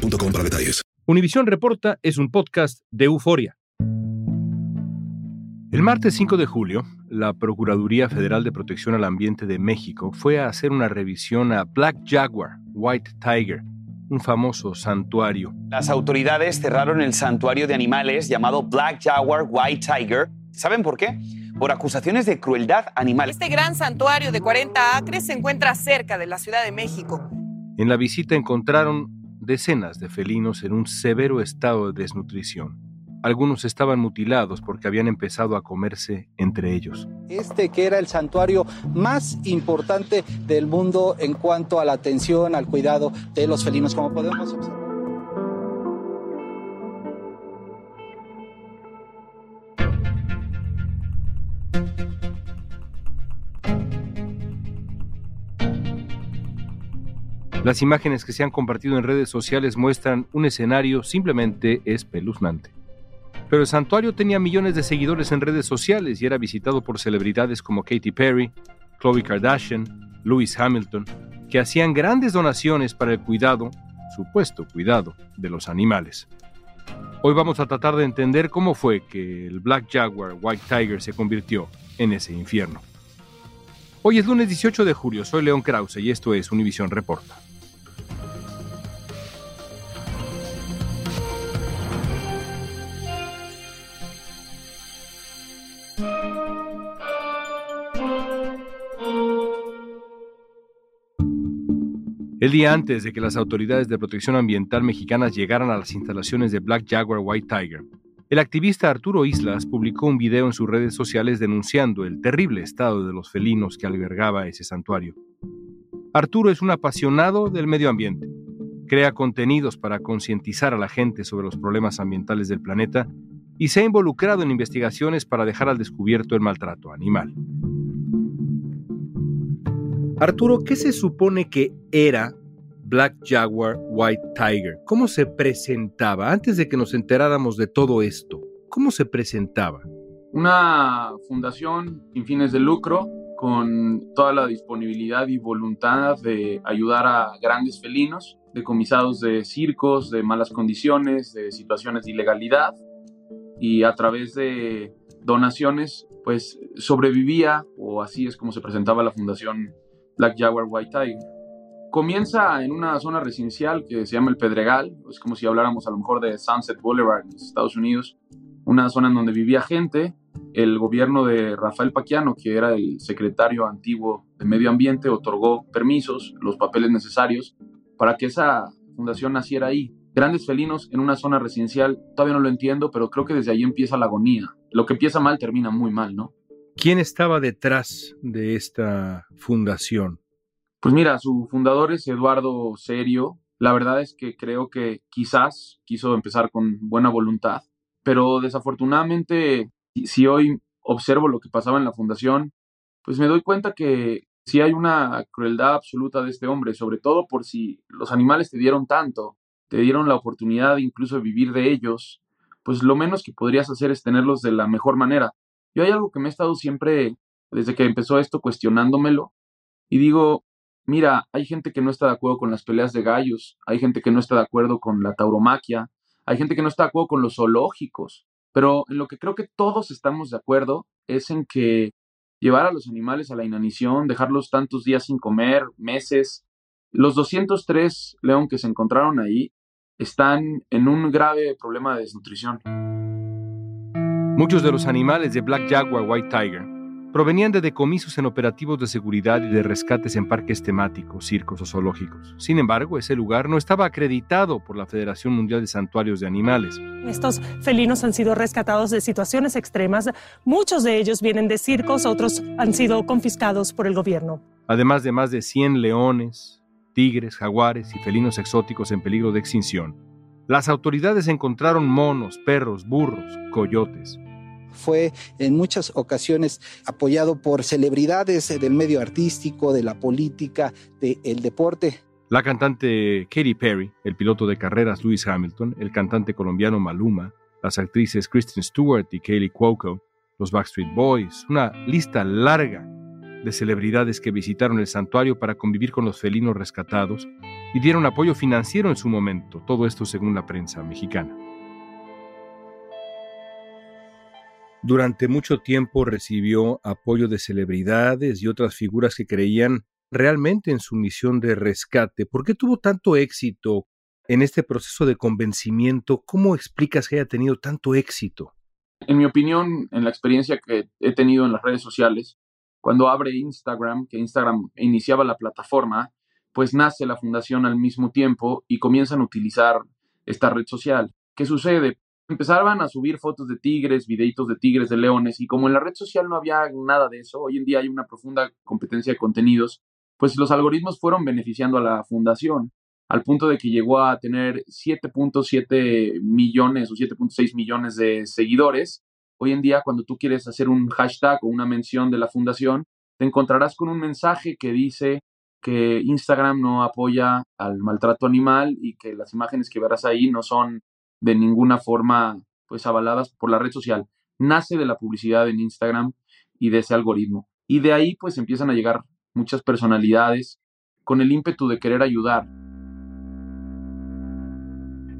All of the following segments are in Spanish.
boostmobile.com para detalles. Univisión Reporta es un podcast de euforia. El martes 5 de julio, la Procuraduría Federal de Protección al Ambiente de México fue a hacer una revisión a Black Jaguar, White Tiger, un famoso santuario. Las autoridades cerraron el santuario de animales llamado Black Jaguar White Tiger. ¿Saben por qué? Por acusaciones de crueldad animal. Este gran santuario de 40 acres se encuentra cerca de la Ciudad de México. En la visita encontraron decenas de felinos en un severo estado de desnutrición. Algunos estaban mutilados porque habían empezado a comerse entre ellos. Este que era el santuario más importante del mundo en cuanto a la atención, al cuidado de los felinos, como podemos observar. Las imágenes que se han compartido en redes sociales muestran un escenario simplemente espeluznante. Pero el santuario tenía millones de seguidores en redes sociales y era visitado por celebridades como Katy Perry, Khloe Kardashian, Lewis Hamilton, que hacían grandes donaciones para el cuidado, supuesto cuidado, de los animales. Hoy vamos a tratar de entender cómo fue que el Black Jaguar White Tiger se convirtió en ese infierno. Hoy es lunes 18 de julio, soy León Krause y esto es Univisión Reporta. El día antes de que las autoridades de protección ambiental mexicanas llegaran a las instalaciones de Black Jaguar White Tiger, el activista Arturo Islas publicó un video en sus redes sociales denunciando el terrible estado de los felinos que albergaba ese santuario. Arturo es un apasionado del medio ambiente. Crea contenidos para concientizar a la gente sobre los problemas ambientales del planeta y se ha involucrado en investigaciones para dejar al descubierto el maltrato animal. Arturo, ¿qué se supone que era Black Jaguar White Tiger? ¿Cómo se presentaba antes de que nos enteráramos de todo esto? ¿Cómo se presentaba? Una fundación sin fines de lucro con toda la disponibilidad y voluntad de ayudar a grandes felinos, decomisados de circos, de malas condiciones, de situaciones de ilegalidad y a través de donaciones pues sobrevivía o así es como se presentaba la fundación Black Jaguar White Tiger. Comienza en una zona residencial que se llama el Pedregal, es como si habláramos a lo mejor de Sunset Boulevard en Estados Unidos, una zona en donde vivía gente. El gobierno de Rafael Paquiano, que era el secretario antiguo de Medio Ambiente, otorgó permisos, los papeles necesarios para que esa fundación naciera ahí. Grandes felinos en una zona residencial, todavía no lo entiendo, pero creo que desde ahí empieza la agonía. Lo que empieza mal termina muy mal, ¿no? ¿Quién estaba detrás de esta fundación? Pues mira, su fundador es Eduardo Serio. La verdad es que creo que quizás quiso empezar con buena voluntad, pero desafortunadamente, si hoy observo lo que pasaba en la fundación, pues me doy cuenta que sí hay una crueldad absoluta de este hombre, sobre todo por si los animales te dieron tanto, te dieron la oportunidad incluso de vivir de ellos, pues lo menos que podrías hacer es tenerlos de la mejor manera. Yo hay algo que me he estado siempre, desde que empezó esto, cuestionándomelo. Y digo, mira, hay gente que no está de acuerdo con las peleas de gallos, hay gente que no está de acuerdo con la tauromaquia, hay gente que no está de acuerdo con los zoológicos, pero en lo que creo que todos estamos de acuerdo es en que llevar a los animales a la inanición, dejarlos tantos días sin comer, meses, los 203 león que se encontraron ahí están en un grave problema de desnutrición. Muchos de los animales de Black Jaguar White Tiger provenían de decomisos en operativos de seguridad y de rescates en parques temáticos, circos o zoológicos. Sin embargo, ese lugar no estaba acreditado por la Federación Mundial de Santuarios de Animales. Estos felinos han sido rescatados de situaciones extremas. Muchos de ellos vienen de circos, otros han sido confiscados por el gobierno. Además de más de 100 leones, tigres, jaguares y felinos exóticos en peligro de extinción. Las autoridades encontraron monos, perros, burros, coyotes. Fue en muchas ocasiones apoyado por celebridades del medio artístico, de la política, del deporte. La cantante Katy Perry, el piloto de carreras Lewis Hamilton, el cantante colombiano Maluma, las actrices Kristen Stewart y Kaylee Cuoco, los Backstreet Boys, una lista larga de celebridades que visitaron el santuario para convivir con los felinos rescatados y dieron apoyo financiero en su momento, todo esto según la prensa mexicana. Durante mucho tiempo recibió apoyo de celebridades y otras figuras que creían realmente en su misión de rescate. ¿Por qué tuvo tanto éxito en este proceso de convencimiento? ¿Cómo explicas que haya tenido tanto éxito? En mi opinión, en la experiencia que he tenido en las redes sociales, cuando abre Instagram, que Instagram iniciaba la plataforma, pues nace la fundación al mismo tiempo y comienzan a utilizar esta red social. ¿Qué sucede? Empezaban a subir fotos de tigres, videitos de tigres, de leones, y como en la red social no había nada de eso, hoy en día hay una profunda competencia de contenidos, pues los algoritmos fueron beneficiando a la fundación, al punto de que llegó a tener 7.7 millones o 7.6 millones de seguidores, Hoy en día, cuando tú quieres hacer un hashtag o una mención de la fundación, te encontrarás con un mensaje que dice que Instagram no apoya al maltrato animal y que las imágenes que verás ahí no son de ninguna forma pues avaladas por la red social. Nace de la publicidad en Instagram y de ese algoritmo. Y de ahí pues empiezan a llegar muchas personalidades con el ímpetu de querer ayudar,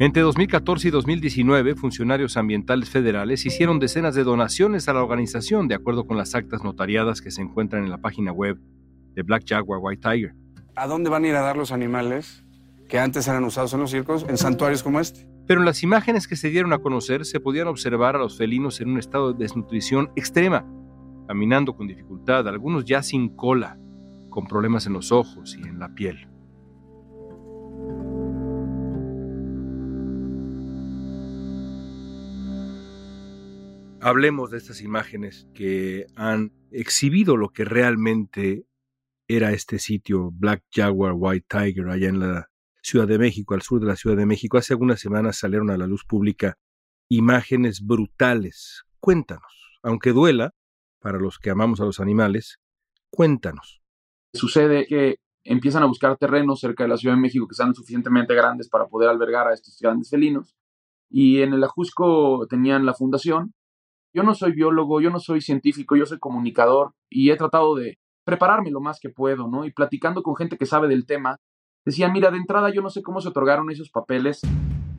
entre 2014 y 2019, funcionarios ambientales federales hicieron decenas de donaciones a la organización, de acuerdo con las actas notariadas que se encuentran en la página web de Black Jaguar White Tiger. ¿A dónde van a ir a dar los animales que antes eran usados en los circos en santuarios como este? Pero en las imágenes que se dieron a conocer se podían observar a los felinos en un estado de desnutrición extrema, caminando con dificultad, algunos ya sin cola, con problemas en los ojos y en la piel. Hablemos de estas imágenes que han exhibido lo que realmente era este sitio Black Jaguar White Tiger allá en la Ciudad de México, al sur de la Ciudad de México. Hace algunas semanas salieron a la luz pública imágenes brutales. Cuéntanos, aunque duela para los que amamos a los animales, cuéntanos. Sucede que empiezan a buscar terrenos cerca de la Ciudad de México que sean suficientemente grandes para poder albergar a estos grandes felinos. Y en el Ajusco tenían la fundación yo no soy biólogo, yo no soy científico, yo soy comunicador y he tratado de prepararme lo más que puedo, ¿no? Y platicando con gente que sabe del tema, decía, mira, de entrada yo no sé cómo se otorgaron esos papeles.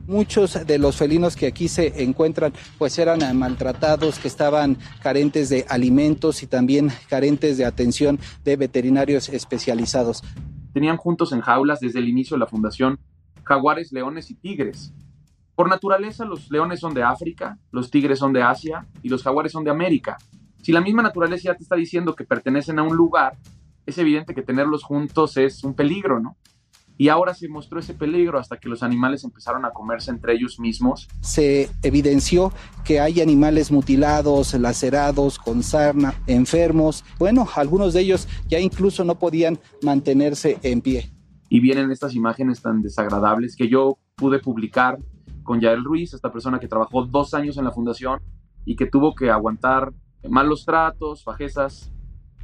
Muchos de los felinos que aquí se encuentran pues eran eh, maltratados, que estaban carentes de alimentos y también carentes de atención de veterinarios especializados. Tenían juntos en jaulas desde el inicio de la fundación jaguares, leones y tigres. Por naturaleza, los leones son de África, los tigres son de Asia y los jaguares son de América. Si la misma naturaleza ya te está diciendo que pertenecen a un lugar, es evidente que tenerlos juntos es un peligro, ¿no? Y ahora se mostró ese peligro hasta que los animales empezaron a comerse entre ellos mismos. Se evidenció que hay animales mutilados, lacerados, con sarna, enfermos. Bueno, algunos de ellos ya incluso no podían mantenerse en pie. Y vienen estas imágenes tan desagradables que yo pude publicar con Yael Ruiz, esta persona que trabajó dos años en la fundación y que tuvo que aguantar malos tratos, fajezas.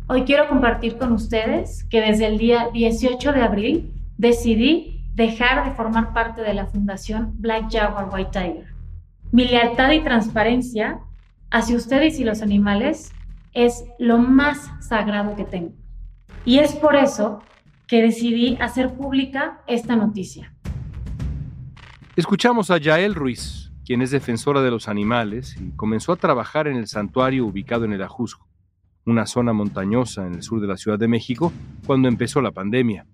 Hoy quiero compartir con ustedes que desde el día 18 de abril decidí dejar de formar parte de la fundación Black Jaguar White Tiger. Mi lealtad y transparencia hacia ustedes y los animales es lo más sagrado que tengo. Y es por eso que decidí hacer pública esta noticia. Escuchamos a Yael Ruiz, quien es defensora de los animales y comenzó a trabajar en el santuario ubicado en el Ajusco, una zona montañosa en el sur de la Ciudad de México, cuando empezó la pandemia.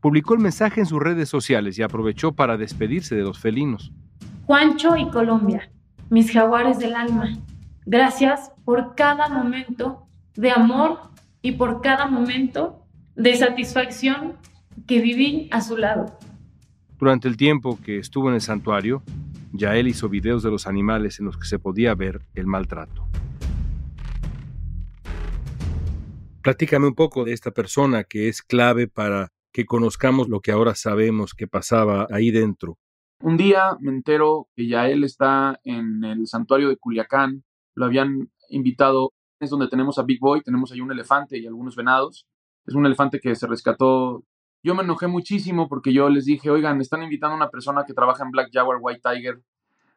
Publicó el mensaje en sus redes sociales y aprovechó para despedirse de los felinos. Juancho y Colombia, mis jaguares del alma, gracias por cada momento de amor y por cada momento de satisfacción que viví a su lado. Durante el tiempo que estuvo en el santuario, Yael hizo videos de los animales en los que se podía ver el maltrato. Platícame un poco de esta persona que es clave para que conozcamos lo que ahora sabemos que pasaba ahí dentro. Un día me entero que ya él está en el santuario de Culiacán, lo habían invitado, es donde tenemos a Big Boy, tenemos ahí un elefante y algunos venados. Es un elefante que se rescató. Yo me enojé muchísimo porque yo les dije, oigan, están invitando a una persona que trabaja en Black Jaguar, White Tiger,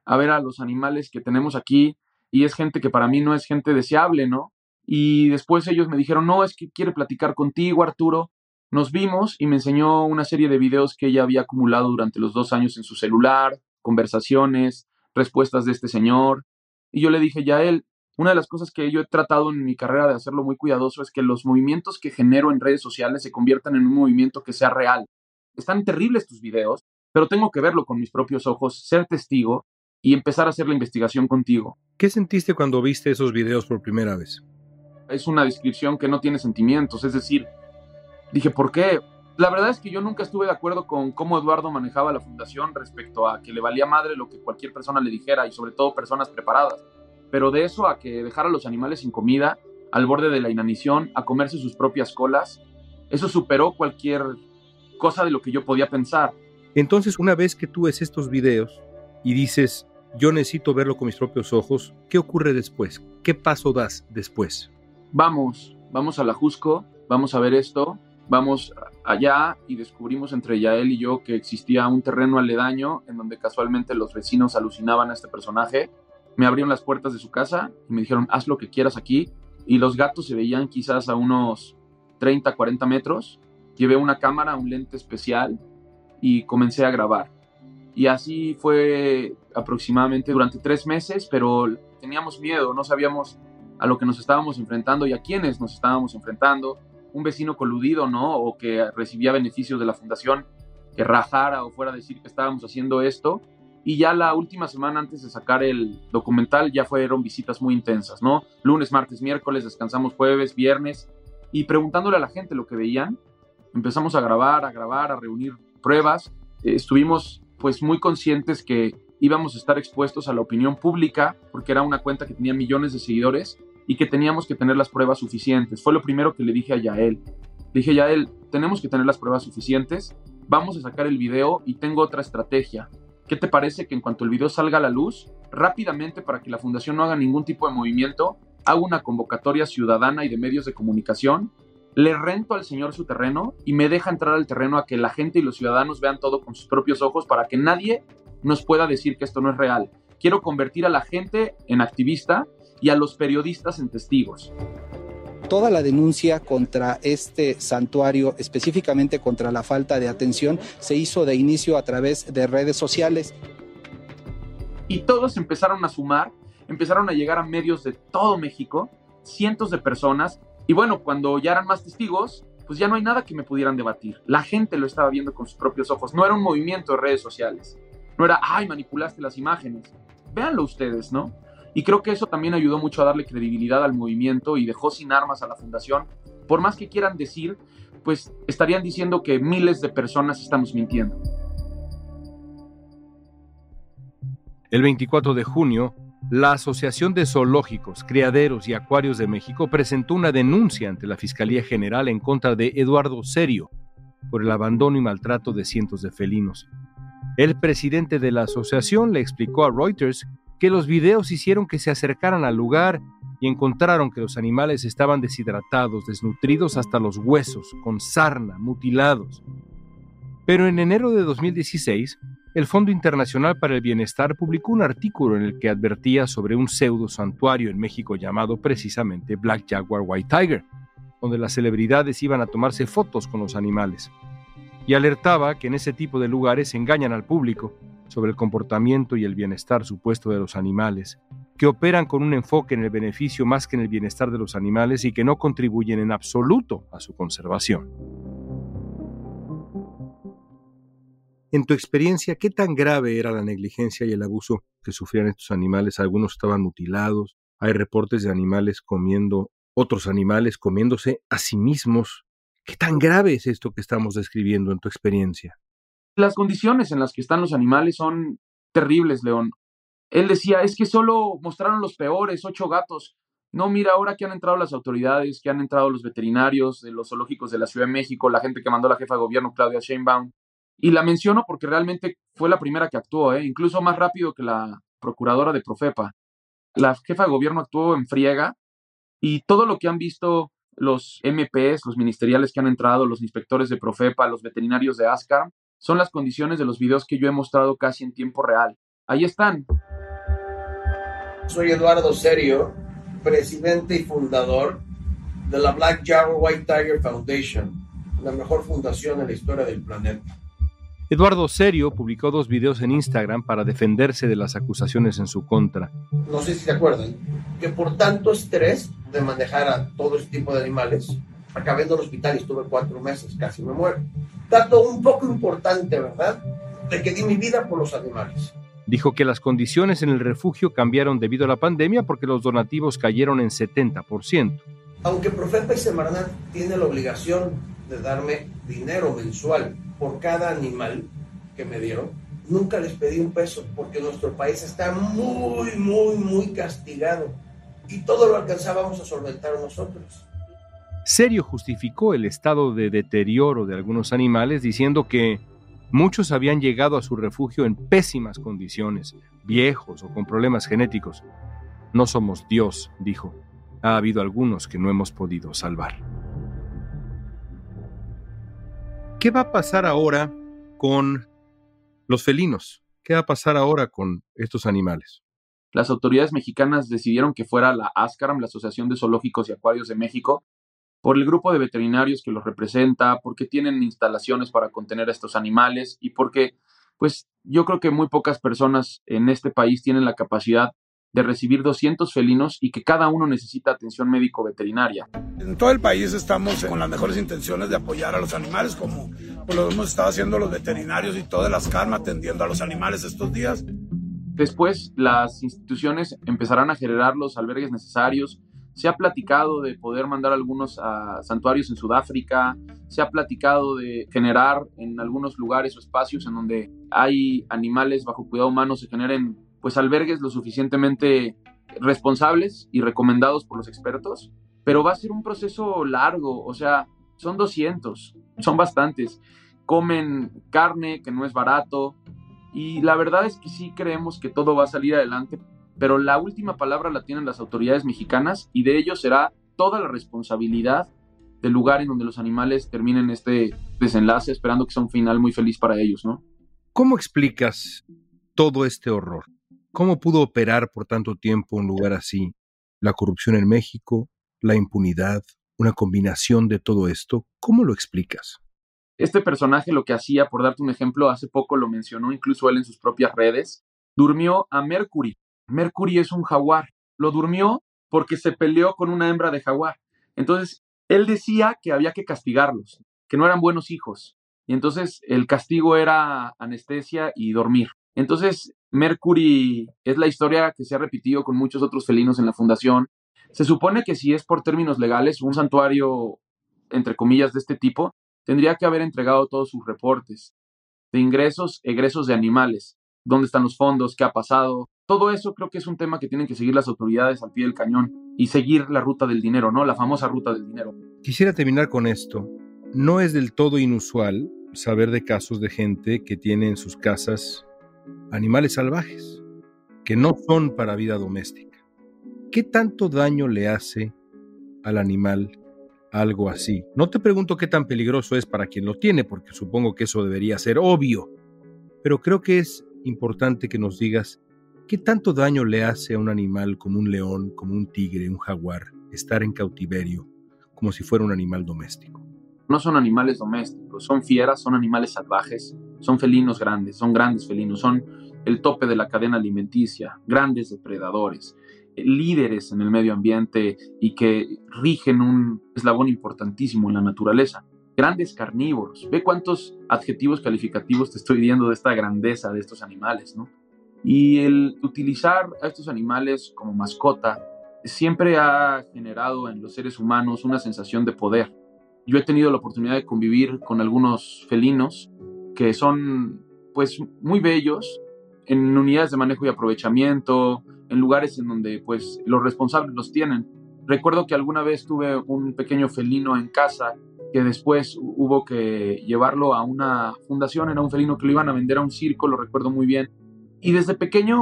a ver a los animales que tenemos aquí y es gente que para mí no es gente deseable, ¿no? Y después ellos me dijeron, no, es que quiere platicar contigo, Arturo. Nos vimos y me enseñó una serie de videos que ella había acumulado durante los dos años en su celular, conversaciones, respuestas de este señor. Y yo le dije, ya él, una de las cosas que yo he tratado en mi carrera de hacerlo muy cuidadoso es que los movimientos que genero en redes sociales se conviertan en un movimiento que sea real. Están terribles tus videos, pero tengo que verlo con mis propios ojos, ser testigo y empezar a hacer la investigación contigo. ¿Qué sentiste cuando viste esos videos por primera vez? Es una descripción que no tiene sentimientos, es decir, dije, ¿por qué? La verdad es que yo nunca estuve de acuerdo con cómo Eduardo manejaba la fundación respecto a que le valía madre lo que cualquier persona le dijera y sobre todo personas preparadas. Pero de eso a que dejara a los animales sin comida, al borde de la inanición, a comerse sus propias colas, eso superó cualquier cosa de lo que yo podía pensar. Entonces, una vez que tú ves estos videos y dices, yo necesito verlo con mis propios ojos, ¿qué ocurre después? ¿Qué paso das después? Vamos, vamos a la Jusco, vamos a ver esto, vamos allá y descubrimos entre Yael y yo que existía un terreno aledaño en donde casualmente los vecinos alucinaban a este personaje. Me abrieron las puertas de su casa y me dijeron, haz lo que quieras aquí. Y los gatos se veían quizás a unos 30, 40 metros. Llevé una cámara, un lente especial y comencé a grabar. Y así fue aproximadamente durante tres meses, pero teníamos miedo, no sabíamos a lo que nos estábamos enfrentando y a quiénes nos estábamos enfrentando. Un vecino coludido, ¿no? O que recibía beneficios de la fundación, que rajara o fuera a decir que estábamos haciendo esto. Y ya la última semana antes de sacar el documental ya fueron visitas muy intensas, ¿no? Lunes, martes, miércoles, descansamos jueves, viernes. Y preguntándole a la gente lo que veían, empezamos a grabar, a grabar, a reunir pruebas. Eh, estuvimos pues muy conscientes que íbamos a estar expuestos a la opinión pública porque era una cuenta que tenía millones de seguidores y que teníamos que tener las pruebas suficientes. Fue lo primero que le dije a Yael. Le dije, Yael, tenemos que tener las pruebas suficientes, vamos a sacar el video y tengo otra estrategia. ¿Qué te parece que en cuanto el video salga a la luz, rápidamente para que la fundación no haga ningún tipo de movimiento, hago una convocatoria ciudadana y de medios de comunicación le rento al señor su terreno y me deja entrar al terreno a que la gente y los ciudadanos vean todo con sus propios ojos para que nadie nos pueda decir que esto no es real. Quiero convertir a la gente en activista y a los periodistas en testigos. Toda la denuncia contra este santuario, específicamente contra la falta de atención, se hizo de inicio a través de redes sociales. Y todos empezaron a sumar, empezaron a llegar a medios de todo México, cientos de personas y bueno, cuando ya eran más testigos, pues ya no hay nada que me pudieran debatir. La gente lo estaba viendo con sus propios ojos. No era un movimiento de redes sociales. No era, ay, manipulaste las imágenes. Véanlo ustedes, ¿no? Y creo que eso también ayudó mucho a darle credibilidad al movimiento y dejó sin armas a la fundación. Por más que quieran decir, pues estarían diciendo que miles de personas estamos mintiendo. El 24 de junio, la Asociación de Zoológicos, Criaderos y Acuarios de México presentó una denuncia ante la Fiscalía General en contra de Eduardo Serio por el abandono y maltrato de cientos de felinos. El presidente de la asociación le explicó a Reuters que los videos hicieron que se acercaran al lugar y encontraron que los animales estaban deshidratados, desnutridos hasta los huesos, con sarna, mutilados. Pero en enero de 2016, el Fondo Internacional para el Bienestar publicó un artículo en el que advertía sobre un pseudo santuario en México llamado precisamente Black Jaguar White Tiger, donde las celebridades iban a tomarse fotos con los animales. Y alertaba que en ese tipo de lugares engañan al público sobre el comportamiento y el bienestar supuesto de los animales, que operan con un enfoque en el beneficio más que en el bienestar de los animales y que no contribuyen en absoluto a su conservación. En tu experiencia, ¿qué tan grave era la negligencia y el abuso que sufrían estos animales? Algunos estaban mutilados, hay reportes de animales comiendo otros animales, comiéndose a sí mismos. ¿Qué tan grave es esto que estamos describiendo en tu experiencia? Las condiciones en las que están los animales son terribles, León. Él decía, es que solo mostraron los peores, ocho gatos. no, mira, ahora que han entrado las autoridades, que han entrado los veterinarios de los zoológicos de la Ciudad de México, la gente que mandó la jefa de gobierno, Claudia Sheinbaum, y la menciono porque realmente fue la primera que actuó, ¿eh? incluso más rápido que la procuradora de Profepa. La jefa de gobierno actuó en friega y todo lo que han visto los MPs, los ministeriales que han entrado, los inspectores de Profepa, los veterinarios de ASCAR, son las condiciones de los videos que yo he mostrado casi en tiempo real. Ahí están. Soy Eduardo Serio, presidente y fundador de la Black Jaguar White Tiger Foundation, la mejor fundación en la historia del planeta. Eduardo Serio publicó dos videos en Instagram para defenderse de las acusaciones en su contra. No sé si se acuerdan, que por tanto estrés de manejar a todo este tipo de animales, acabé en el hospital y estuve cuatro meses, casi me muero. Dato un poco importante, ¿verdad? De que di mi vida por los animales. Dijo que las condiciones en el refugio cambiaron debido a la pandemia porque los donativos cayeron en 70%. Aunque Profeta y Semarnat tiene la obligación de darme dinero mensual por cada animal que me dieron, nunca les pedí un peso porque nuestro país está muy, muy, muy castigado y todo lo alcanzábamos a solventar nosotros. Serio justificó el estado de deterioro de algunos animales diciendo que muchos habían llegado a su refugio en pésimas condiciones, viejos o con problemas genéticos. No somos Dios, dijo. Ha habido algunos que no hemos podido salvar. ¿Qué va a pasar ahora con los felinos? ¿Qué va a pasar ahora con estos animales? Las autoridades mexicanas decidieron que fuera la ASCARAM, la Asociación de Zoológicos y Acuarios de México, por el grupo de veterinarios que los representa, porque tienen instalaciones para contener a estos animales y porque, pues, yo creo que muy pocas personas en este país tienen la capacidad de recibir 200 felinos y que cada uno necesita atención médico-veterinaria. En todo el país estamos con las mejores intenciones de apoyar a los animales, como lo hemos estado haciendo los veterinarios y todas las calmas atendiendo a los animales estos días. Después, las instituciones empezarán a generar los albergues necesarios. Se ha platicado de poder mandar algunos a santuarios en Sudáfrica, se ha platicado de generar en algunos lugares o espacios en donde hay animales bajo cuidado humano, se generen pues albergues lo suficientemente responsables y recomendados por los expertos, pero va a ser un proceso largo, o sea, son 200, son bastantes. Comen carne que no es barato y la verdad es que sí creemos que todo va a salir adelante, pero la última palabra la tienen las autoridades mexicanas y de ello será toda la responsabilidad del lugar en donde los animales terminen este desenlace, esperando que sea un final muy feliz para ellos, ¿no? ¿Cómo explicas todo este horror? ¿Cómo pudo operar por tanto tiempo un lugar así? La corrupción en México, la impunidad, una combinación de todo esto. ¿Cómo lo explicas? Este personaje lo que hacía, por darte un ejemplo, hace poco lo mencionó incluso él en sus propias redes, durmió a Mercury. Mercury es un jaguar. Lo durmió porque se peleó con una hembra de jaguar. Entonces, él decía que había que castigarlos, que no eran buenos hijos. Y entonces el castigo era anestesia y dormir. Entonces, Mercury es la historia que se ha repetido con muchos otros felinos en la fundación. Se supone que si es por términos legales, un santuario, entre comillas, de este tipo, tendría que haber entregado todos sus reportes de ingresos, egresos de animales, dónde están los fondos, qué ha pasado. Todo eso creo que es un tema que tienen que seguir las autoridades al pie del cañón y seguir la ruta del dinero, ¿no? La famosa ruta del dinero. Quisiera terminar con esto. No es del todo inusual saber de casos de gente que tiene en sus casas animales salvajes, que no son para vida doméstica. ¿Qué tanto daño le hace al animal algo así? No te pregunto qué tan peligroso es para quien lo tiene, porque supongo que eso debería ser obvio, pero creo que es importante que nos digas qué tanto daño le hace a un animal como un león, como un tigre, un jaguar, estar en cautiverio, como si fuera un animal doméstico. No son animales domésticos, son fieras, son animales salvajes, son felinos grandes, son grandes felinos, son el tope de la cadena alimenticia, grandes depredadores, líderes en el medio ambiente y que rigen un eslabón importantísimo en la naturaleza. Grandes carnívoros. Ve cuántos adjetivos calificativos te estoy diciendo de esta grandeza de estos animales, ¿no? Y el utilizar a estos animales como mascota siempre ha generado en los seres humanos una sensación de poder yo he tenido la oportunidad de convivir con algunos felinos que son pues muy bellos en unidades de manejo y aprovechamiento, en lugares en donde pues los responsables los tienen. Recuerdo que alguna vez tuve un pequeño felino en casa que después hubo que llevarlo a una fundación, era un felino que lo iban a vender a un circo, lo recuerdo muy bien. Y desde pequeño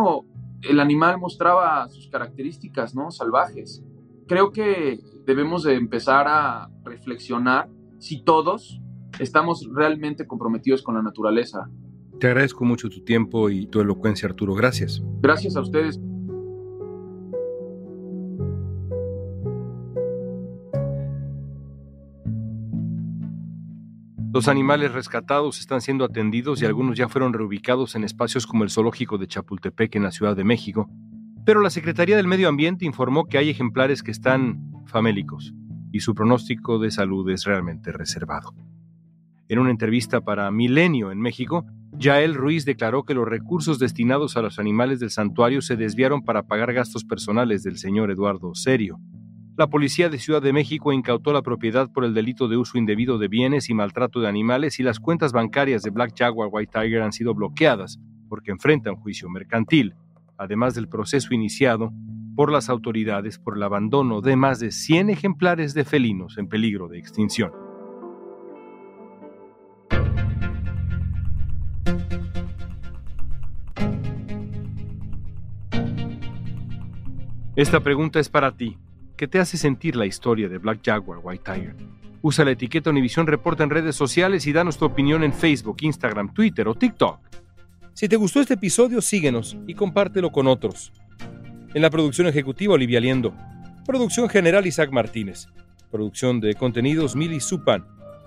el animal mostraba sus características, ¿no? Salvajes. Creo que debemos de empezar a reflexionar si todos estamos realmente comprometidos con la naturaleza. Te agradezco mucho tu tiempo y tu elocuencia, Arturo. Gracias. Gracias a ustedes. Los animales rescatados están siendo atendidos y algunos ya fueron reubicados en espacios como el zoológico de Chapultepec en la Ciudad de México, pero la Secretaría del Medio Ambiente informó que hay ejemplares que están famélicos y su pronóstico de salud es realmente reservado. En una entrevista para Milenio en México, Yael Ruiz declaró que los recursos destinados a los animales del santuario se desviaron para pagar gastos personales del señor Eduardo Serio. La policía de Ciudad de México incautó la propiedad por el delito de uso indebido de bienes y maltrato de animales y las cuentas bancarias de Black Jaguar White Tiger han sido bloqueadas porque enfrenta un juicio mercantil, además del proceso iniciado por las autoridades por el abandono de más de 100 ejemplares de felinos en peligro de extinción. Esta pregunta es para ti. ¿Qué te hace sentir la historia de Black Jaguar White Tiger? Usa la etiqueta Univisión Reporta en redes sociales y danos tu opinión en Facebook, Instagram, Twitter o TikTok. Si te gustó este episodio, síguenos y compártelo con otros. En la producción ejecutiva, Olivia Liendo. Producción general, Isaac Martínez. Producción de contenidos, Mili Supan.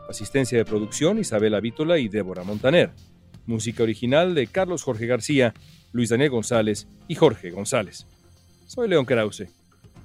Asistencia de producción, Isabela Vítola y Débora Montaner. Música original de Carlos Jorge García, Luis Daniel González y Jorge González. Soy León Krause.